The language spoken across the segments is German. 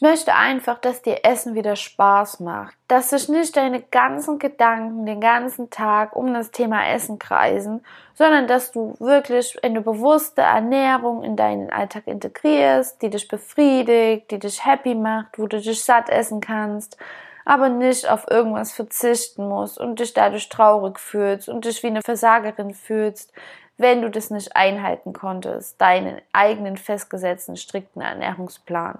Ich möchte einfach, dass dir Essen wieder Spaß macht, dass sich nicht deine ganzen Gedanken den ganzen Tag um das Thema Essen kreisen, sondern dass du wirklich eine bewusste Ernährung in deinen Alltag integrierst, die dich befriedigt, die dich happy macht, wo du dich satt essen kannst, aber nicht auf irgendwas verzichten musst und dich dadurch traurig fühlst und dich wie eine Versagerin fühlst, wenn du das nicht einhalten konntest, deinen eigenen festgesetzten strikten Ernährungsplan.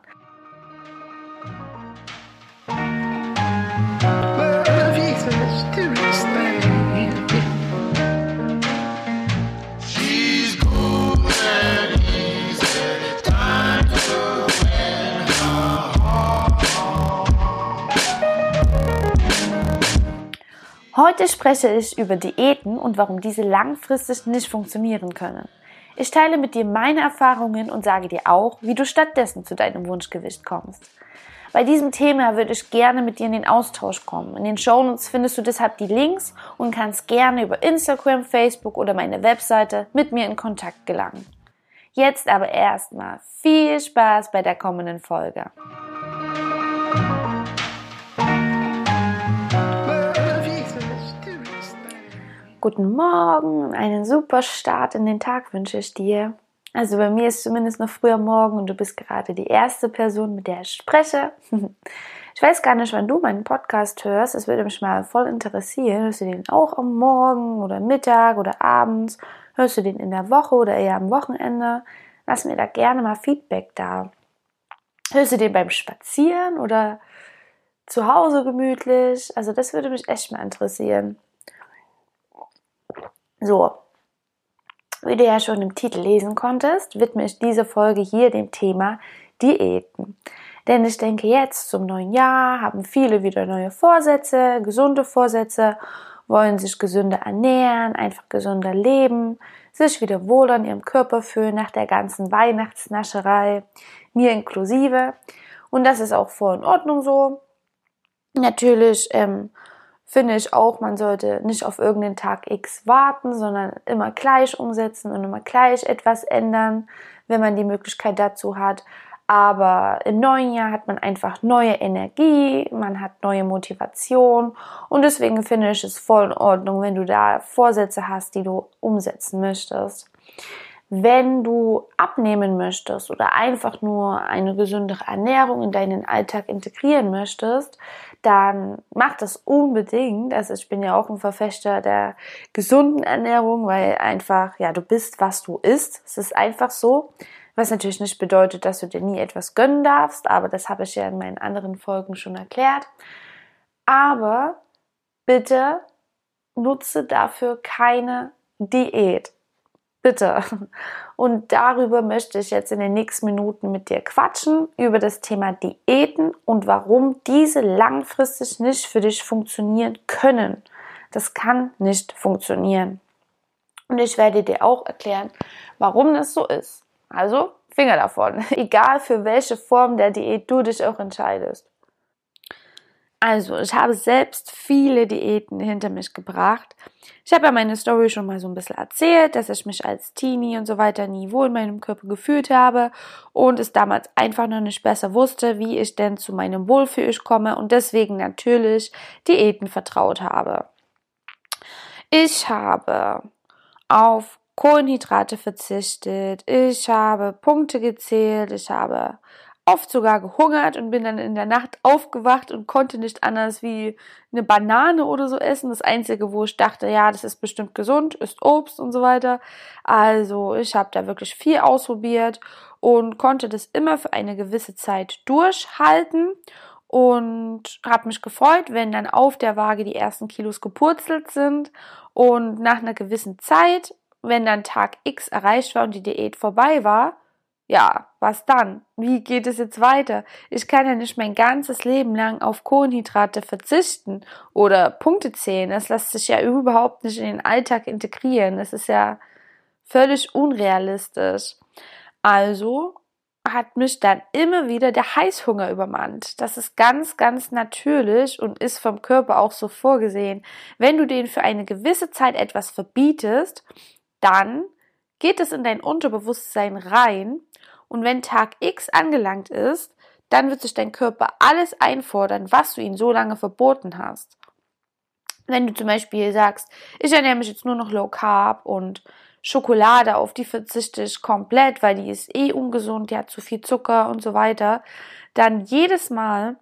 Heute spreche ich über Diäten und warum diese langfristig nicht funktionieren können. Ich teile mit dir meine Erfahrungen und sage dir auch, wie du stattdessen zu deinem Wunschgewicht kommst. Bei diesem Thema würde ich gerne mit dir in den Austausch kommen. In den Shownotes findest du deshalb die Links und kannst gerne über Instagram, Facebook oder meine Webseite mit mir in Kontakt gelangen. Jetzt aber erstmal viel Spaß bei der kommenden Folge. Guten Morgen einen super Start in den Tag wünsche ich dir. Also bei mir ist zumindest noch früher Morgen und du bist gerade die erste Person, mit der ich spreche. Ich weiß gar nicht, wann du meinen Podcast hörst. Es würde mich mal voll interessieren. Hörst du den auch am Morgen oder Mittag oder abends? Hörst du den in der Woche oder eher am Wochenende? Lass mir da gerne mal Feedback da. Hörst du den beim Spazieren oder zu Hause gemütlich? Also das würde mich echt mal interessieren. So, wie du ja schon im Titel lesen konntest, widme ich diese Folge hier dem Thema Diäten. Denn ich denke, jetzt zum neuen Jahr haben viele wieder neue Vorsätze, gesunde Vorsätze, wollen sich gesünder ernähren, einfach gesünder leben, sich wieder wohl an ihrem Körper fühlen nach der ganzen Weihnachtsnascherei, mir inklusive. Und das ist auch voll in Ordnung so. Natürlich ähm, finde ich auch, man sollte nicht auf irgendeinen Tag X warten, sondern immer gleich umsetzen und immer gleich etwas ändern, wenn man die Möglichkeit dazu hat. Aber im neuen Jahr hat man einfach neue Energie, man hat neue Motivation und deswegen finde ich es voll in Ordnung, wenn du da Vorsätze hast, die du umsetzen möchtest. Wenn du abnehmen möchtest oder einfach nur eine gesündere Ernährung in deinen Alltag integrieren möchtest, dann mach das unbedingt. Also ich bin ja auch ein Verfechter der gesunden Ernährung, weil einfach, ja, du bist, was du isst. Es ist einfach so. Was natürlich nicht bedeutet, dass du dir nie etwas gönnen darfst, aber das habe ich ja in meinen anderen Folgen schon erklärt. Aber bitte nutze dafür keine Diät. Bitte. Und darüber möchte ich jetzt in den nächsten Minuten mit dir quatschen, über das Thema Diäten und warum diese langfristig nicht für dich funktionieren können. Das kann nicht funktionieren. Und ich werde dir auch erklären, warum das so ist. Also, Finger davon. Egal für welche Form der Diät du dich auch entscheidest. Also, ich habe selbst viele Diäten hinter mich gebracht. Ich habe ja meine Story schon mal so ein bisschen erzählt, dass ich mich als Teenie und so weiter nie wohl in meinem Körper gefühlt habe und es damals einfach noch nicht besser wusste, wie ich denn zu meinem Wohlfühl komme und deswegen natürlich Diäten vertraut habe. Ich habe auf Kohlenhydrate verzichtet, ich habe Punkte gezählt, ich habe oft sogar gehungert und bin dann in der Nacht aufgewacht und konnte nicht anders wie eine Banane oder so essen. Das Einzige, wo ich dachte, ja, das ist bestimmt gesund, ist Obst und so weiter. Also ich habe da wirklich viel ausprobiert und konnte das immer für eine gewisse Zeit durchhalten und habe mich gefreut, wenn dann auf der Waage die ersten Kilos gepurzelt sind und nach einer gewissen Zeit, wenn dann Tag X erreicht war und die Diät vorbei war, ja, was dann? Wie geht es jetzt weiter? Ich kann ja nicht mein ganzes Leben lang auf Kohlenhydrate verzichten oder Punkte zählen. Das lässt sich ja überhaupt nicht in den Alltag integrieren. Das ist ja völlig unrealistisch. Also hat mich dann immer wieder der Heißhunger übermannt. Das ist ganz, ganz natürlich und ist vom Körper auch so vorgesehen. Wenn du den für eine gewisse Zeit etwas verbietest, dann geht es in dein Unterbewusstsein rein und wenn Tag X angelangt ist, dann wird sich dein Körper alles einfordern, was du ihm so lange verboten hast. Wenn du zum Beispiel sagst, ich ernähre mich jetzt nur noch low carb und Schokolade, auf die verzichte ich komplett, weil die ist eh ungesund, die hat zu viel Zucker und so weiter, dann jedes Mal,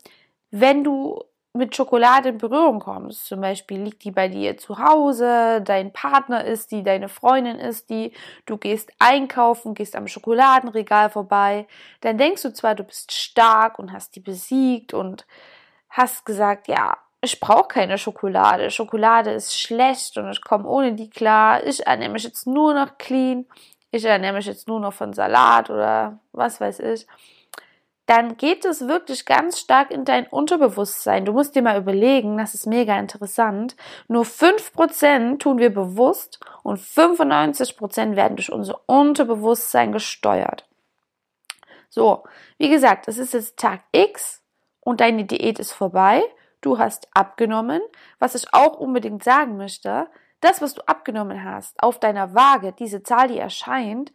wenn du mit Schokolade in Berührung kommst, zum Beispiel liegt die bei dir zu Hause, dein Partner ist die, deine Freundin ist die, du gehst einkaufen, gehst am Schokoladenregal vorbei, dann denkst du zwar, du bist stark und hast die besiegt und hast gesagt, ja, ich brauche keine Schokolade, Schokolade ist schlecht und ich komme ohne die klar, ich ernähre mich jetzt nur noch clean, ich ernähre mich jetzt nur noch von Salat oder was weiß ich dann geht es wirklich ganz stark in dein Unterbewusstsein. Du musst dir mal überlegen, das ist mega interessant. Nur 5% tun wir bewusst und 95% werden durch unser Unterbewusstsein gesteuert. So, wie gesagt, es ist jetzt Tag X und deine Diät ist vorbei. Du hast abgenommen. Was ich auch unbedingt sagen möchte, das, was du abgenommen hast auf deiner Waage, diese Zahl, die erscheint,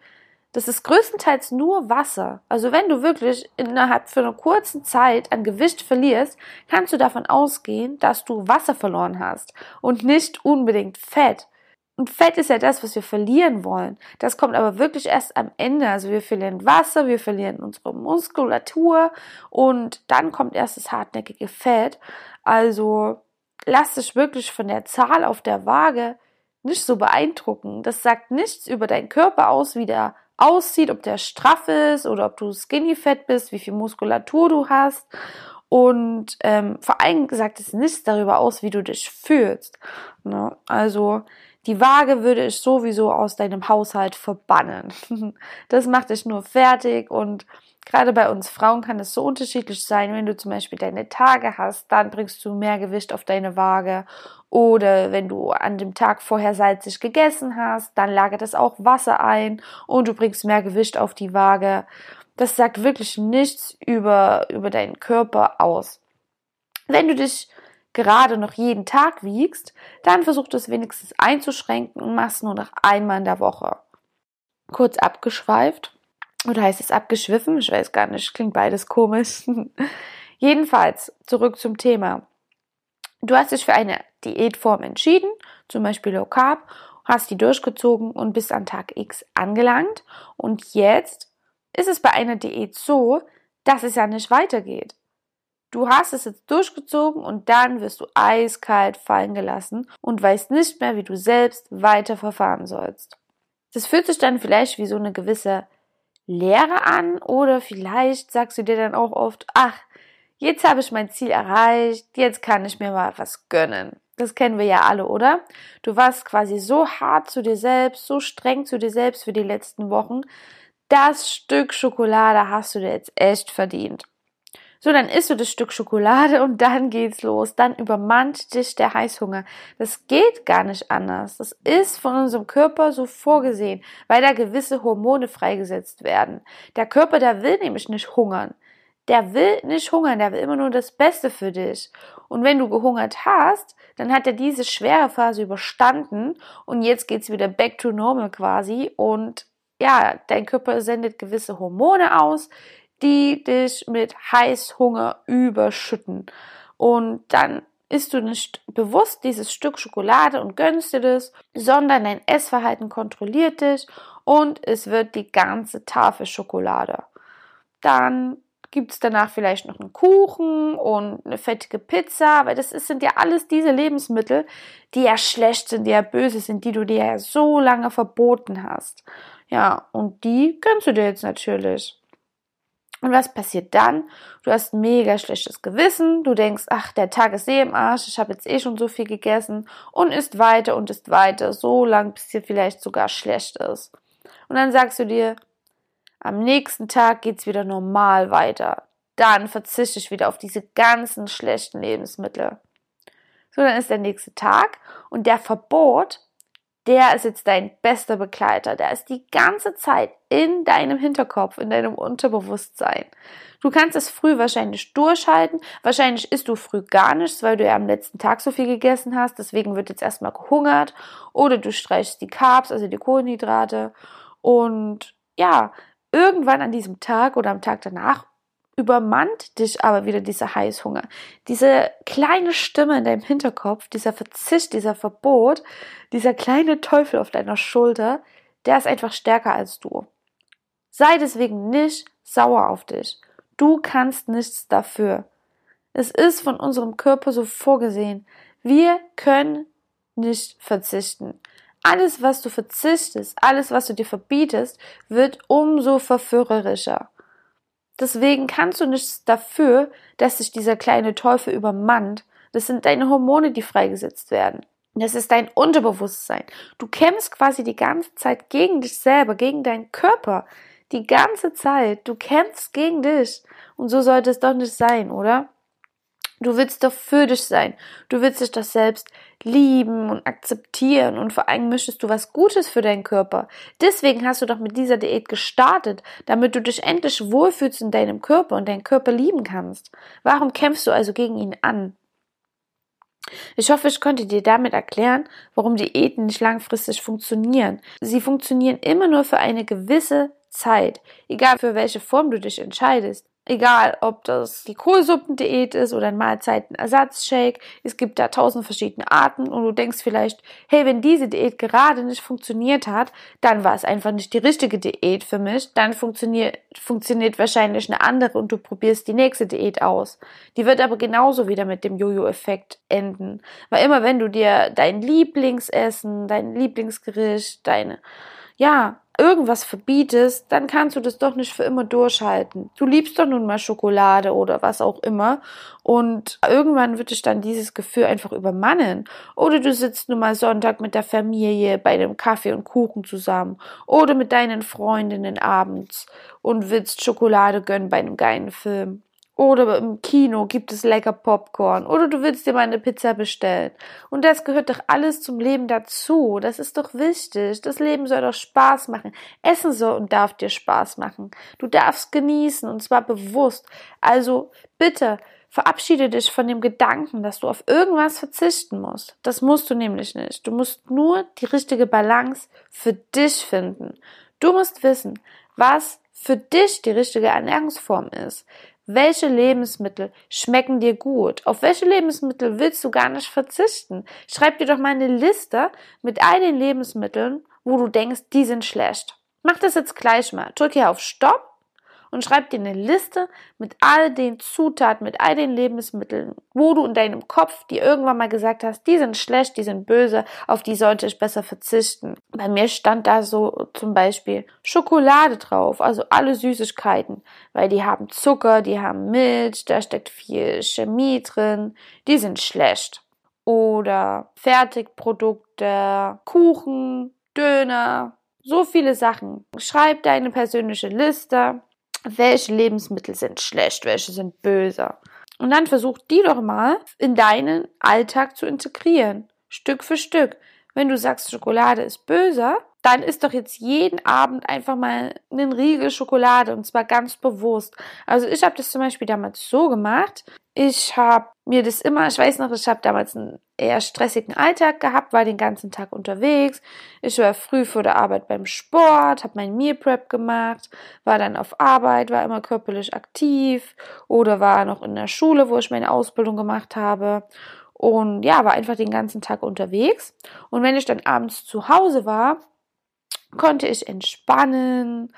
das ist größtenteils nur Wasser. Also wenn du wirklich innerhalb von einer kurzen Zeit an Gewicht verlierst, kannst du davon ausgehen, dass du Wasser verloren hast und nicht unbedingt Fett. Und Fett ist ja das, was wir verlieren wollen. Das kommt aber wirklich erst am Ende. Also wir verlieren Wasser, wir verlieren unsere Muskulatur und dann kommt erst das hartnäckige Fett. Also lass dich wirklich von der Zahl auf der Waage nicht so beeindrucken. Das sagt nichts über deinen Körper aus, wie der aussieht, ob der straff ist oder ob du skinny fett bist, wie viel Muskulatur du hast. Und ähm, vor allem sagt es nichts darüber aus, wie du dich fühlst. Ne? Also die Waage würde ich sowieso aus deinem Haushalt verbannen. das macht dich nur fertig und Gerade bei uns Frauen kann es so unterschiedlich sein. Wenn du zum Beispiel deine Tage hast, dann bringst du mehr Gewicht auf deine Waage. Oder wenn du an dem Tag vorher salzig gegessen hast, dann lagert es auch Wasser ein und du bringst mehr Gewicht auf die Waage. Das sagt wirklich nichts über, über deinen Körper aus. Wenn du dich gerade noch jeden Tag wiegst, dann versuch das wenigstens einzuschränken und machst nur noch einmal in der Woche. Kurz abgeschweift. Oder heißt es abgeschwiffen? Ich weiß gar nicht. Klingt beides komisch. Jedenfalls, zurück zum Thema. Du hast dich für eine Diätform entschieden, zum Beispiel Low Carb, hast die durchgezogen und bist an Tag X angelangt. Und jetzt ist es bei einer Diät so, dass es ja nicht weitergeht. Du hast es jetzt durchgezogen und dann wirst du eiskalt fallen gelassen und weißt nicht mehr, wie du selbst weiter verfahren sollst. Das fühlt sich dann vielleicht wie so eine gewisse Lehre an oder vielleicht sagst du dir dann auch oft, ach, jetzt habe ich mein Ziel erreicht, jetzt kann ich mir mal was gönnen. Das kennen wir ja alle, oder? Du warst quasi so hart zu dir selbst, so streng zu dir selbst für die letzten Wochen. Das Stück Schokolade hast du dir jetzt echt verdient. So, dann isst du das Stück Schokolade und dann geht's los. Dann übermannt dich der Heißhunger. Das geht gar nicht anders. Das ist von unserem Körper so vorgesehen, weil da gewisse Hormone freigesetzt werden. Der Körper, der will nämlich nicht hungern. Der will nicht hungern, der will immer nur das Beste für dich. Und wenn du gehungert hast, dann hat er diese schwere Phase überstanden und jetzt geht's wieder back to normal quasi und ja, dein Körper sendet gewisse Hormone aus, die dich mit Heißhunger überschütten. Und dann isst du nicht bewusst dieses Stück Schokolade und gönnst dir das, sondern dein Essverhalten kontrolliert dich und es wird die ganze Tafel Schokolade. Dann gibt es danach vielleicht noch einen Kuchen und eine fettige Pizza, weil das sind ja alles diese Lebensmittel, die ja schlecht sind, die ja böse sind, die du dir ja so lange verboten hast. Ja, und die gönnst du dir jetzt natürlich. Und was passiert dann? Du hast mega schlechtes Gewissen, du denkst, ach, der Tag ist eh im Arsch, ich habe jetzt eh schon so viel gegessen und isst weiter und isst weiter, so lang, bis dir vielleicht sogar schlecht ist. Und dann sagst du dir, am nächsten Tag geht's wieder normal weiter. Dann verzichte ich wieder auf diese ganzen schlechten Lebensmittel. So, dann ist der nächste Tag und der Verbot der ist jetzt dein bester Begleiter. Der ist die ganze Zeit in deinem Hinterkopf, in deinem Unterbewusstsein. Du kannst es früh wahrscheinlich durchhalten. Wahrscheinlich isst du früh gar nichts, weil du ja am letzten Tag so viel gegessen hast. Deswegen wird jetzt erstmal gehungert. Oder du streichst die Carbs, also die Kohlenhydrate. Und ja, irgendwann an diesem Tag oder am Tag danach übermannt dich aber wieder dieser Heißhunger. Diese kleine Stimme in deinem Hinterkopf, dieser Verzicht, dieser Verbot, dieser kleine Teufel auf deiner Schulter, der ist einfach stärker als du. Sei deswegen nicht sauer auf dich. Du kannst nichts dafür. Es ist von unserem Körper so vorgesehen. Wir können nicht verzichten. Alles, was du verzichtest, alles, was du dir verbietest, wird umso verführerischer. Deswegen kannst du nichts dafür, dass sich dieser kleine Teufel übermannt. Das sind deine Hormone, die freigesetzt werden. Das ist dein Unterbewusstsein. Du kämpfst quasi die ganze Zeit gegen dich selber, gegen deinen Körper. Die ganze Zeit. Du kämpfst gegen dich. Und so sollte es doch nicht sein, oder? Du willst doch für dich sein. Du willst dich doch selbst lieben und akzeptieren und vor allem möchtest du was Gutes für deinen Körper. Deswegen hast du doch mit dieser Diät gestartet, damit du dich endlich wohlfühlst in deinem Körper und deinen Körper lieben kannst. Warum kämpfst du also gegen ihn an? Ich hoffe, ich konnte dir damit erklären, warum Diäten nicht langfristig funktionieren. Sie funktionieren immer nur für eine gewisse Zeit, egal für welche Form du dich entscheidest. Egal, ob das die Kohlsuppendiät ist oder ein Mahlzeitenersatzshake, es gibt da tausend verschiedene Arten und du denkst vielleicht, hey, wenn diese Diät gerade nicht funktioniert hat, dann war es einfach nicht die richtige Diät für mich, dann funktioniert, funktioniert wahrscheinlich eine andere und du probierst die nächste Diät aus. Die wird aber genauso wieder mit dem Jojo-Effekt enden. Weil immer wenn du dir dein Lieblingsessen, dein Lieblingsgericht, deine, ja, irgendwas verbietest, dann kannst du das doch nicht für immer durchhalten. Du liebst doch nun mal Schokolade oder was auch immer und irgendwann wird dich dann dieses Gefühl einfach übermannen. Oder du sitzt nun mal Sonntag mit der Familie bei einem Kaffee und Kuchen zusammen oder mit deinen Freundinnen abends und willst Schokolade gönnen bei einem geilen Film. Oder im Kino gibt es lecker Popcorn. Oder du willst dir mal eine Pizza bestellen. Und das gehört doch alles zum Leben dazu. Das ist doch wichtig. Das Leben soll doch Spaß machen. Essen soll und darf dir Spaß machen. Du darfst genießen und zwar bewusst. Also bitte verabschiede dich von dem Gedanken, dass du auf irgendwas verzichten musst. Das musst du nämlich nicht. Du musst nur die richtige Balance für dich finden. Du musst wissen, was für dich die richtige Ernährungsform ist. Welche Lebensmittel schmecken dir gut? Auf welche Lebensmittel willst du gar nicht verzichten? Schreib dir doch mal eine Liste mit all den Lebensmitteln, wo du denkst, die sind schlecht. Mach das jetzt gleich mal. Drück hier auf Stopp und schreib dir eine Liste mit all den Zutaten, mit all den Lebensmitteln, wo du in deinem Kopf dir irgendwann mal gesagt hast, die sind schlecht, die sind böse, auf die sollte ich besser verzichten. Bei mir stand da so zum Beispiel Schokolade drauf, also alle Süßigkeiten, weil die haben Zucker, die haben Milch, da steckt viel Chemie drin, die sind schlecht. Oder Fertigprodukte, Kuchen, Döner, so viele Sachen. Schreib deine persönliche Liste welche Lebensmittel sind schlecht, welche sind böse. Und dann versuch die doch mal in deinen Alltag zu integrieren, Stück für Stück. Wenn du sagst, Schokolade ist böse, dann ist doch jetzt jeden Abend einfach mal einen Riegel Schokolade und zwar ganz bewusst. Also ich habe das zum Beispiel damals so gemacht. Ich habe mir das immer, ich weiß noch, ich habe damals einen eher stressigen Alltag gehabt, war den ganzen Tag unterwegs. Ich war früh vor der Arbeit beim Sport, habe mein Meal Prep gemacht, war dann auf Arbeit, war immer körperlich aktiv oder war noch in der Schule, wo ich meine Ausbildung gemacht habe und ja, war einfach den ganzen Tag unterwegs. Und wenn ich dann abends zu Hause war, konnte ich entspannen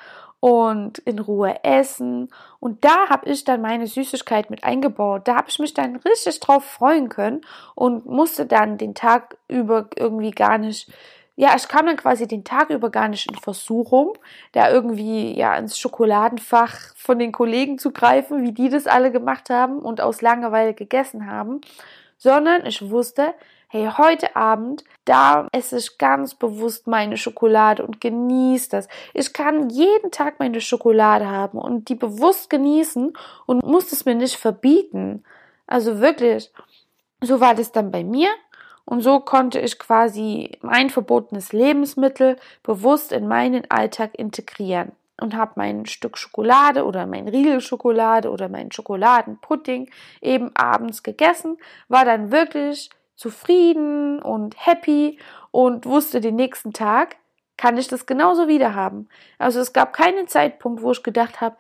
und in Ruhe essen. Und da habe ich dann meine Süßigkeit mit eingebaut. Da habe ich mich dann richtig drauf freuen können und musste dann den Tag über irgendwie gar nicht, ja, ich kam dann quasi den Tag über gar nicht in Versuchung, da irgendwie ja ins Schokoladenfach von den Kollegen zu greifen, wie die das alle gemacht haben und aus Langeweile gegessen haben, sondern ich wusste, hey, heute Abend, da esse ich ganz bewusst meine Schokolade und genieße das. Ich kann jeden Tag meine Schokolade haben und die bewusst genießen und muss es mir nicht verbieten. Also wirklich, so war das dann bei mir. Und so konnte ich quasi mein verbotenes Lebensmittel bewusst in meinen Alltag integrieren und habe mein Stück Schokolade oder mein Riegel Schokolade oder mein Schokoladenpudding eben abends gegessen, war dann wirklich zufrieden und happy und wusste den nächsten Tag kann ich das genauso wieder haben. Also es gab keinen Zeitpunkt, wo ich gedacht habe,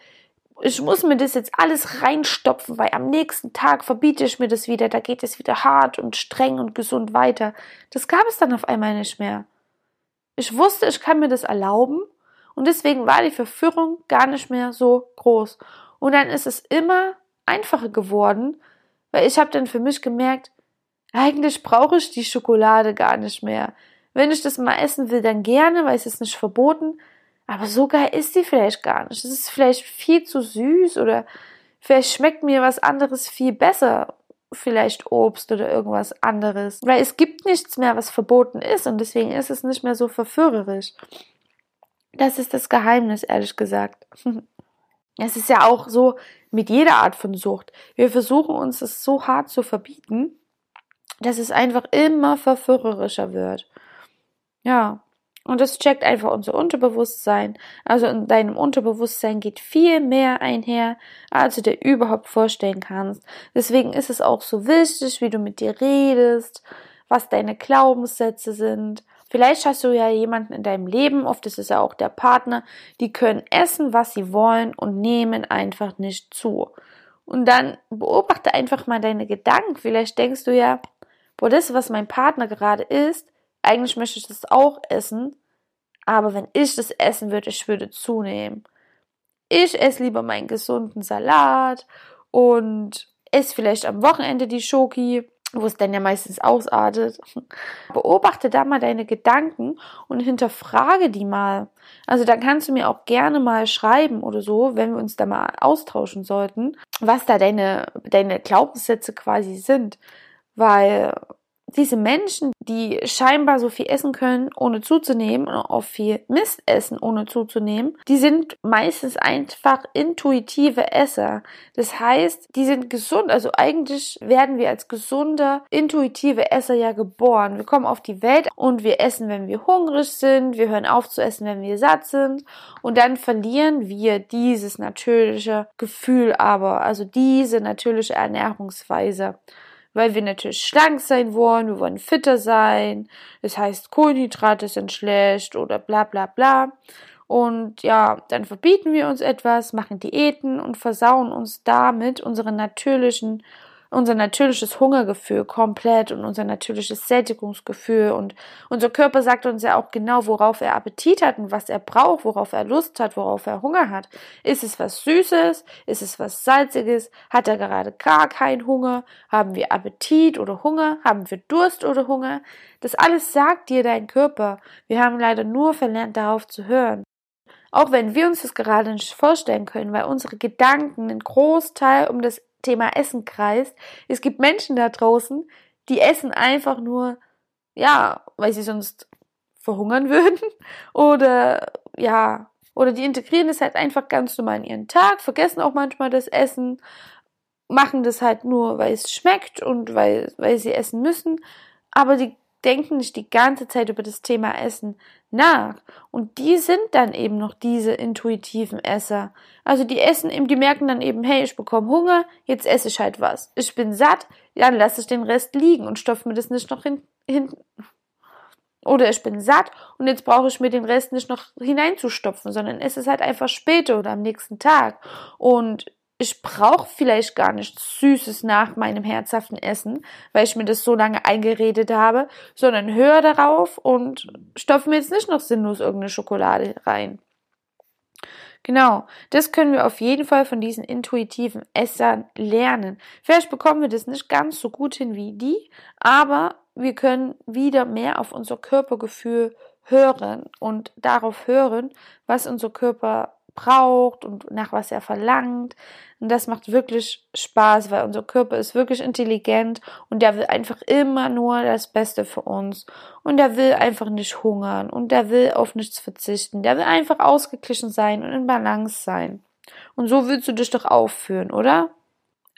ich muss mir das jetzt alles reinstopfen, weil am nächsten Tag verbiete ich mir das wieder, da geht es wieder hart und streng und gesund weiter. Das gab es dann auf einmal nicht mehr. Ich wusste, ich kann mir das erlauben und deswegen war die Verführung gar nicht mehr so groß. Und dann ist es immer einfacher geworden, weil ich habe dann für mich gemerkt, eigentlich brauche ich die Schokolade gar nicht mehr. Wenn ich das mal essen will, dann gerne, weil es ist nicht verboten. Aber so geil ist die vielleicht gar nicht. Es ist vielleicht viel zu süß oder vielleicht schmeckt mir was anderes viel besser. Vielleicht Obst oder irgendwas anderes. Weil es gibt nichts mehr, was verboten ist und deswegen ist es nicht mehr so verführerisch. Das ist das Geheimnis, ehrlich gesagt. Es ist ja auch so mit jeder Art von Sucht. Wir versuchen uns das so hart zu verbieten, dass es einfach immer verführerischer wird. Ja, und das checkt einfach unser Unterbewusstsein. Also in deinem Unterbewusstsein geht viel mehr einher, als du dir überhaupt vorstellen kannst. Deswegen ist es auch so wichtig, wie du mit dir redest, was deine Glaubenssätze sind. Vielleicht hast du ja jemanden in deinem Leben, oft ist es ja auch der Partner, die können essen, was sie wollen und nehmen einfach nicht zu. Und dann beobachte einfach mal deine Gedanken. Vielleicht denkst du ja, boah, das, was mein Partner gerade isst, eigentlich möchte ich das auch essen, aber wenn ich das essen würde, ich würde zunehmen. Ich esse lieber meinen gesunden Salat und esse vielleicht am Wochenende die Schoki, wo es dann ja meistens ausartet. Beobachte da mal deine Gedanken und hinterfrage die mal. Also dann kannst du mir auch gerne mal schreiben oder so, wenn wir uns da mal austauschen sollten, was da deine, deine Glaubenssätze quasi sind. Weil diese Menschen, die scheinbar so viel essen können, ohne zuzunehmen, und auch viel Mist essen, ohne zuzunehmen, die sind meistens einfach intuitive Esser. Das heißt, die sind gesund. Also eigentlich werden wir als gesunde, intuitive Esser ja geboren. Wir kommen auf die Welt und wir essen, wenn wir hungrig sind. Wir hören auf zu essen, wenn wir satt sind. Und dann verlieren wir dieses natürliche Gefühl aber, also diese natürliche Ernährungsweise weil wir natürlich schlank sein wollen, wir wollen fitter sein. Das heißt, Kohlenhydrate sind schlecht oder bla bla bla. Und ja, dann verbieten wir uns etwas, machen Diäten und versauen uns damit unseren natürlichen unser natürliches Hungergefühl komplett und unser natürliches Sättigungsgefühl und unser Körper sagt uns ja auch genau, worauf er Appetit hat und was er braucht, worauf er Lust hat, worauf er Hunger hat. Ist es was Süßes? Ist es was Salziges? Hat er gerade gar keinen Hunger? Haben wir Appetit oder Hunger? Haben wir Durst oder Hunger? Das alles sagt dir dein Körper. Wir haben leider nur verlernt, darauf zu hören. Auch wenn wir uns das gerade nicht vorstellen können, weil unsere Gedanken einen Großteil um das Thema Essen kreist. Es gibt Menschen da draußen, die essen einfach nur, ja, weil sie sonst verhungern würden oder ja, oder die integrieren es halt einfach ganz normal in ihren Tag, vergessen auch manchmal das Essen, machen das halt nur, weil es schmeckt und weil, weil sie essen müssen, aber die denken nicht die ganze Zeit über das Thema Essen nach. Und die sind dann eben noch diese intuitiven Esser. Also die essen eben, die merken dann eben, hey, ich bekomme Hunger, jetzt esse ich halt was. Ich bin satt, dann lasse ich den Rest liegen und stopfe mir das nicht noch hin, hin oder ich bin satt und jetzt brauche ich mir den Rest nicht noch hineinzustopfen, sondern esse es halt einfach später oder am nächsten Tag. Und ich brauche vielleicht gar nichts Süßes nach meinem herzhaften Essen, weil ich mir das so lange eingeredet habe, sondern höre darauf und stopfe mir jetzt nicht noch sinnlos irgendeine Schokolade rein. Genau, das können wir auf jeden Fall von diesen intuitiven Essern lernen. Vielleicht bekommen wir das nicht ganz so gut hin wie die, aber wir können wieder mehr auf unser Körpergefühl hören und darauf hören, was unser Körper braucht und nach was er verlangt. Und das macht wirklich Spaß, weil unser Körper ist wirklich intelligent und der will einfach immer nur das Beste für uns. Und der will einfach nicht hungern und der will auf nichts verzichten. Der will einfach ausgeglichen sein und in Balance sein. Und so willst du dich doch aufführen, oder?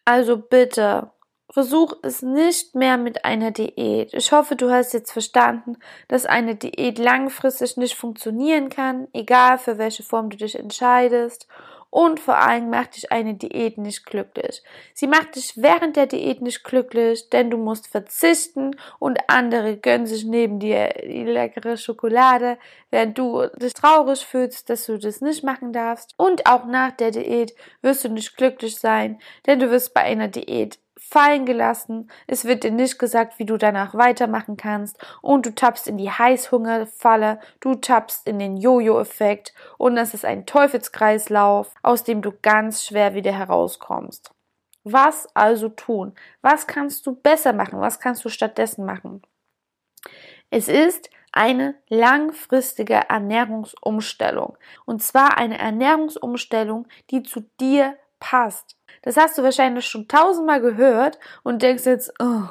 Also bitte, Versuch es nicht mehr mit einer Diät. Ich hoffe, du hast jetzt verstanden, dass eine Diät langfristig nicht funktionieren kann, egal für welche Form du dich entscheidest. und vor allem macht dich eine Diät nicht glücklich. Sie macht dich während der Diät nicht glücklich, denn du musst verzichten und andere gönnen sich neben dir die leckere Schokolade, während du dich traurig fühlst, dass du das nicht machen darfst. Und auch nach der Diät wirst du nicht glücklich sein, denn du wirst bei einer Diät fallen gelassen, es wird dir nicht gesagt, wie du danach weitermachen kannst und du tappst in die Heißhungerfalle, du tappst in den Jojo-Effekt und es ist ein Teufelskreislauf, aus dem du ganz schwer wieder herauskommst. Was also tun? Was kannst du besser machen? Was kannst du stattdessen machen? Es ist eine langfristige Ernährungsumstellung. Und zwar eine Ernährungsumstellung, die zu dir passt. Das hast du wahrscheinlich schon tausendmal gehört und denkst jetzt, oh,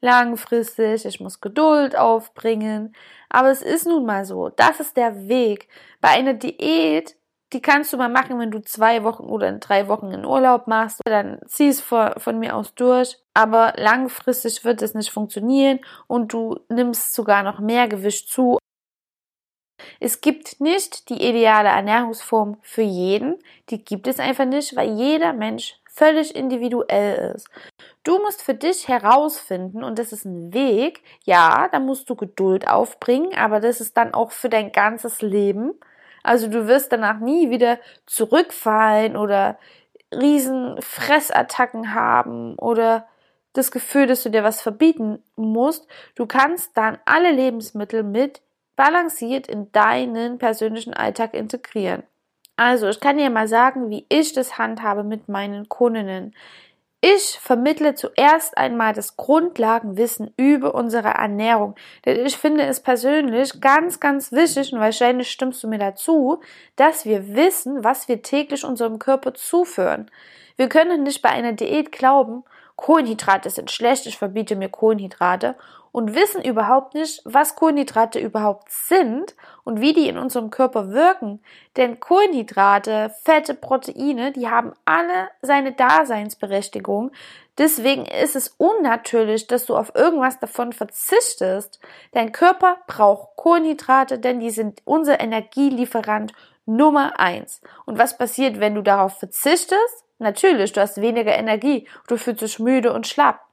langfristig, ich muss Geduld aufbringen. Aber es ist nun mal so. Das ist der Weg. Bei einer Diät, die kannst du mal machen, wenn du zwei Wochen oder drei Wochen in Urlaub machst. Dann zieh es von mir aus durch. Aber langfristig wird es nicht funktionieren und du nimmst sogar noch mehr Gewicht zu. Es gibt nicht die ideale Ernährungsform für jeden. Die gibt es einfach nicht, weil jeder Mensch völlig individuell ist. Du musst für dich herausfinden, und das ist ein Weg, ja, da musst du Geduld aufbringen, aber das ist dann auch für dein ganzes Leben. Also du wirst danach nie wieder zurückfallen oder riesen Fressattacken haben oder das Gefühl, dass du dir was verbieten musst. Du kannst dann alle Lebensmittel mit balanciert in deinen persönlichen Alltag integrieren. Also, ich kann dir mal sagen, wie ich das handhabe mit meinen Kundinnen. Ich vermittle zuerst einmal das Grundlagenwissen über unsere Ernährung. Denn ich finde es persönlich ganz, ganz wichtig, und wahrscheinlich stimmst du mir dazu, dass wir wissen, was wir täglich unserem Körper zuführen. Wir können nicht bei einer Diät glauben, Kohlenhydrate sind schlecht, ich verbiete mir Kohlenhydrate und wissen überhaupt nicht, was Kohlenhydrate überhaupt sind und wie die in unserem Körper wirken. Denn Kohlenhydrate, Fette, Proteine, die haben alle seine Daseinsberechtigung. Deswegen ist es unnatürlich, dass du auf irgendwas davon verzichtest. Dein Körper braucht Kohlenhydrate, denn die sind unser Energielieferant Nummer eins. Und was passiert, wenn du darauf verzichtest? Natürlich, du hast weniger Energie, du fühlst dich müde und schlapp.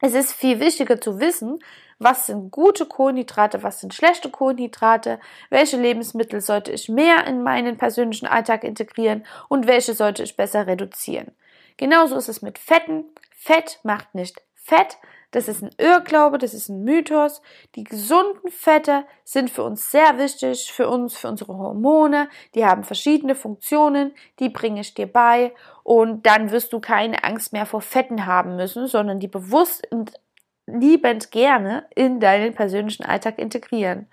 Es ist viel wichtiger zu wissen, was sind gute Kohlenhydrate, was sind schlechte Kohlenhydrate, welche Lebensmittel sollte ich mehr in meinen persönlichen Alltag integrieren und welche sollte ich besser reduzieren. Genauso ist es mit Fetten. Fett macht nicht Fett, das ist ein Irrglaube, das ist ein Mythos. Die gesunden Fette sind für uns sehr wichtig, für uns, für unsere Hormone. Die haben verschiedene Funktionen, die bringe ich dir bei. Und dann wirst du keine Angst mehr vor Fetten haben müssen, sondern die bewusst und liebend gerne in deinen persönlichen Alltag integrieren.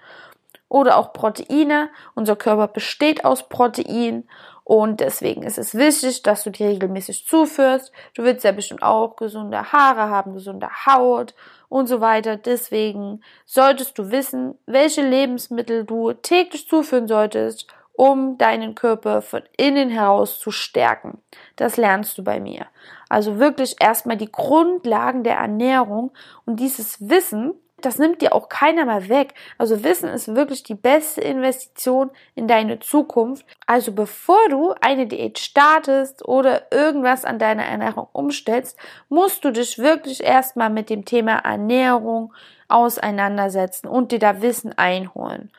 Oder auch Proteine. Unser Körper besteht aus Protein und deswegen ist es wichtig, dass du die regelmäßig zuführst. Du willst ja bestimmt auch gesunde Haare haben, gesunde Haut und so weiter. Deswegen solltest du wissen, welche Lebensmittel du täglich zuführen solltest, um deinen Körper von innen heraus zu stärken. Das lernst du bei mir. Also wirklich erstmal die Grundlagen der Ernährung und dieses Wissen das nimmt dir auch keiner mehr weg. Also Wissen ist wirklich die beste Investition in deine Zukunft. Also bevor du eine Diät startest oder irgendwas an deiner Ernährung umstellst, musst du dich wirklich erstmal mit dem Thema Ernährung auseinandersetzen und dir da Wissen einholen.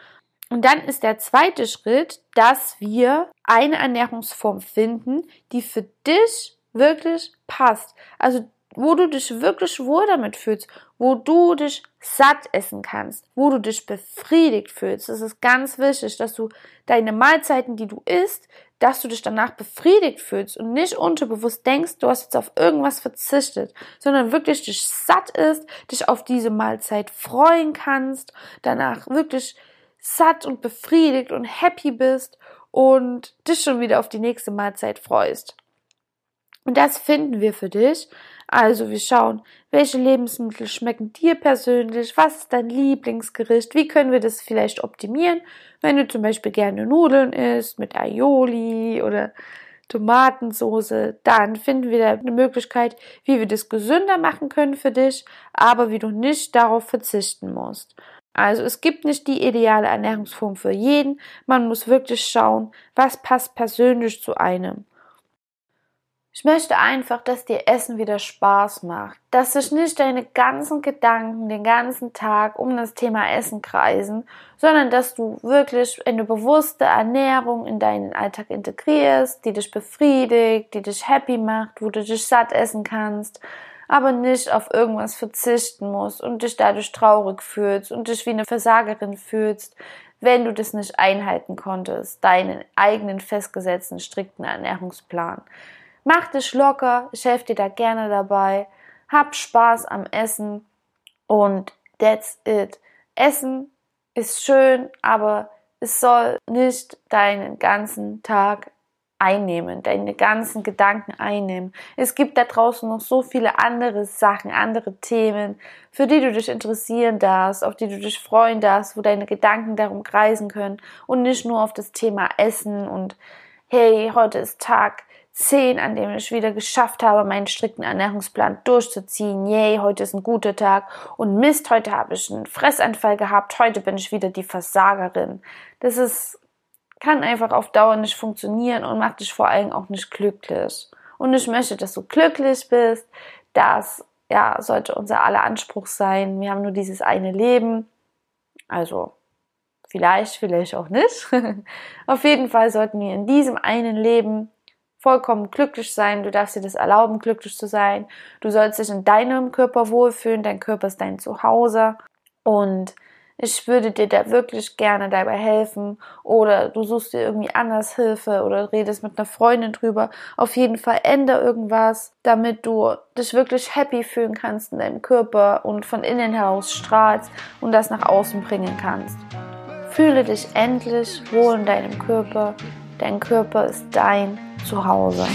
Und dann ist der zweite Schritt, dass wir eine Ernährungsform finden, die für dich wirklich passt. Also wo du dich wirklich wohl damit fühlst, wo du dich satt essen kannst, wo du dich befriedigt fühlst. Es ist ganz wichtig, dass du deine Mahlzeiten, die du isst, dass du dich danach befriedigt fühlst und nicht unterbewusst denkst, du hast jetzt auf irgendwas verzichtet, sondern wirklich dich satt isst, dich auf diese Mahlzeit freuen kannst, danach wirklich satt und befriedigt und happy bist und dich schon wieder auf die nächste Mahlzeit freust. Und das finden wir für dich. Also wir schauen, welche Lebensmittel schmecken dir persönlich, was ist dein Lieblingsgericht, wie können wir das vielleicht optimieren, wenn du zum Beispiel gerne Nudeln isst mit Aioli oder Tomatensoße, dann finden wir da eine Möglichkeit, wie wir das gesünder machen können für dich, aber wie du nicht darauf verzichten musst. Also es gibt nicht die ideale Ernährungsform für jeden. Man muss wirklich schauen, was passt persönlich zu einem. Ich möchte einfach, dass dir Essen wieder Spaß macht, dass sich nicht deine ganzen Gedanken den ganzen Tag um das Thema Essen kreisen, sondern dass du wirklich eine bewusste Ernährung in deinen Alltag integrierst, die dich befriedigt, die dich happy macht, wo du dich satt essen kannst, aber nicht auf irgendwas verzichten musst und dich dadurch traurig fühlst und dich wie eine Versagerin fühlst, wenn du das nicht einhalten konntest, deinen eigenen festgesetzten strikten Ernährungsplan. Mach dich locker, ich helfe dir da gerne dabei. Hab Spaß am Essen und that's it. Essen ist schön, aber es soll nicht deinen ganzen Tag einnehmen, deine ganzen Gedanken einnehmen. Es gibt da draußen noch so viele andere Sachen, andere Themen, für die du dich interessieren darfst, auf die du dich freuen darfst, wo deine Gedanken darum kreisen können und nicht nur auf das Thema Essen und hey, heute ist Tag 10, an dem ich wieder geschafft habe, meinen strikten Ernährungsplan durchzuziehen. Yay, heute ist ein guter Tag. Und Mist, heute habe ich einen Fressanfall gehabt. Heute bin ich wieder die Versagerin. Das ist, kann einfach auf Dauer nicht funktionieren und macht dich vor allem auch nicht glücklich. Und ich möchte, dass du glücklich bist. Das, ja, sollte unser aller Anspruch sein. Wir haben nur dieses eine Leben. Also, vielleicht, vielleicht auch nicht. auf jeden Fall sollten wir in diesem einen Leben vollkommen glücklich sein, du darfst dir das erlauben, glücklich zu sein. Du sollst dich in deinem Körper wohlfühlen, dein Körper ist dein Zuhause und ich würde dir da wirklich gerne dabei helfen oder du suchst dir irgendwie anders Hilfe oder redest mit einer Freundin drüber. Auf jeden Fall ändere irgendwas, damit du dich wirklich happy fühlen kannst in deinem Körper und von innen heraus strahlst und das nach außen bringen kannst. Fühle dich endlich wohl in deinem Körper. Dein Körper ist dein zu Hause.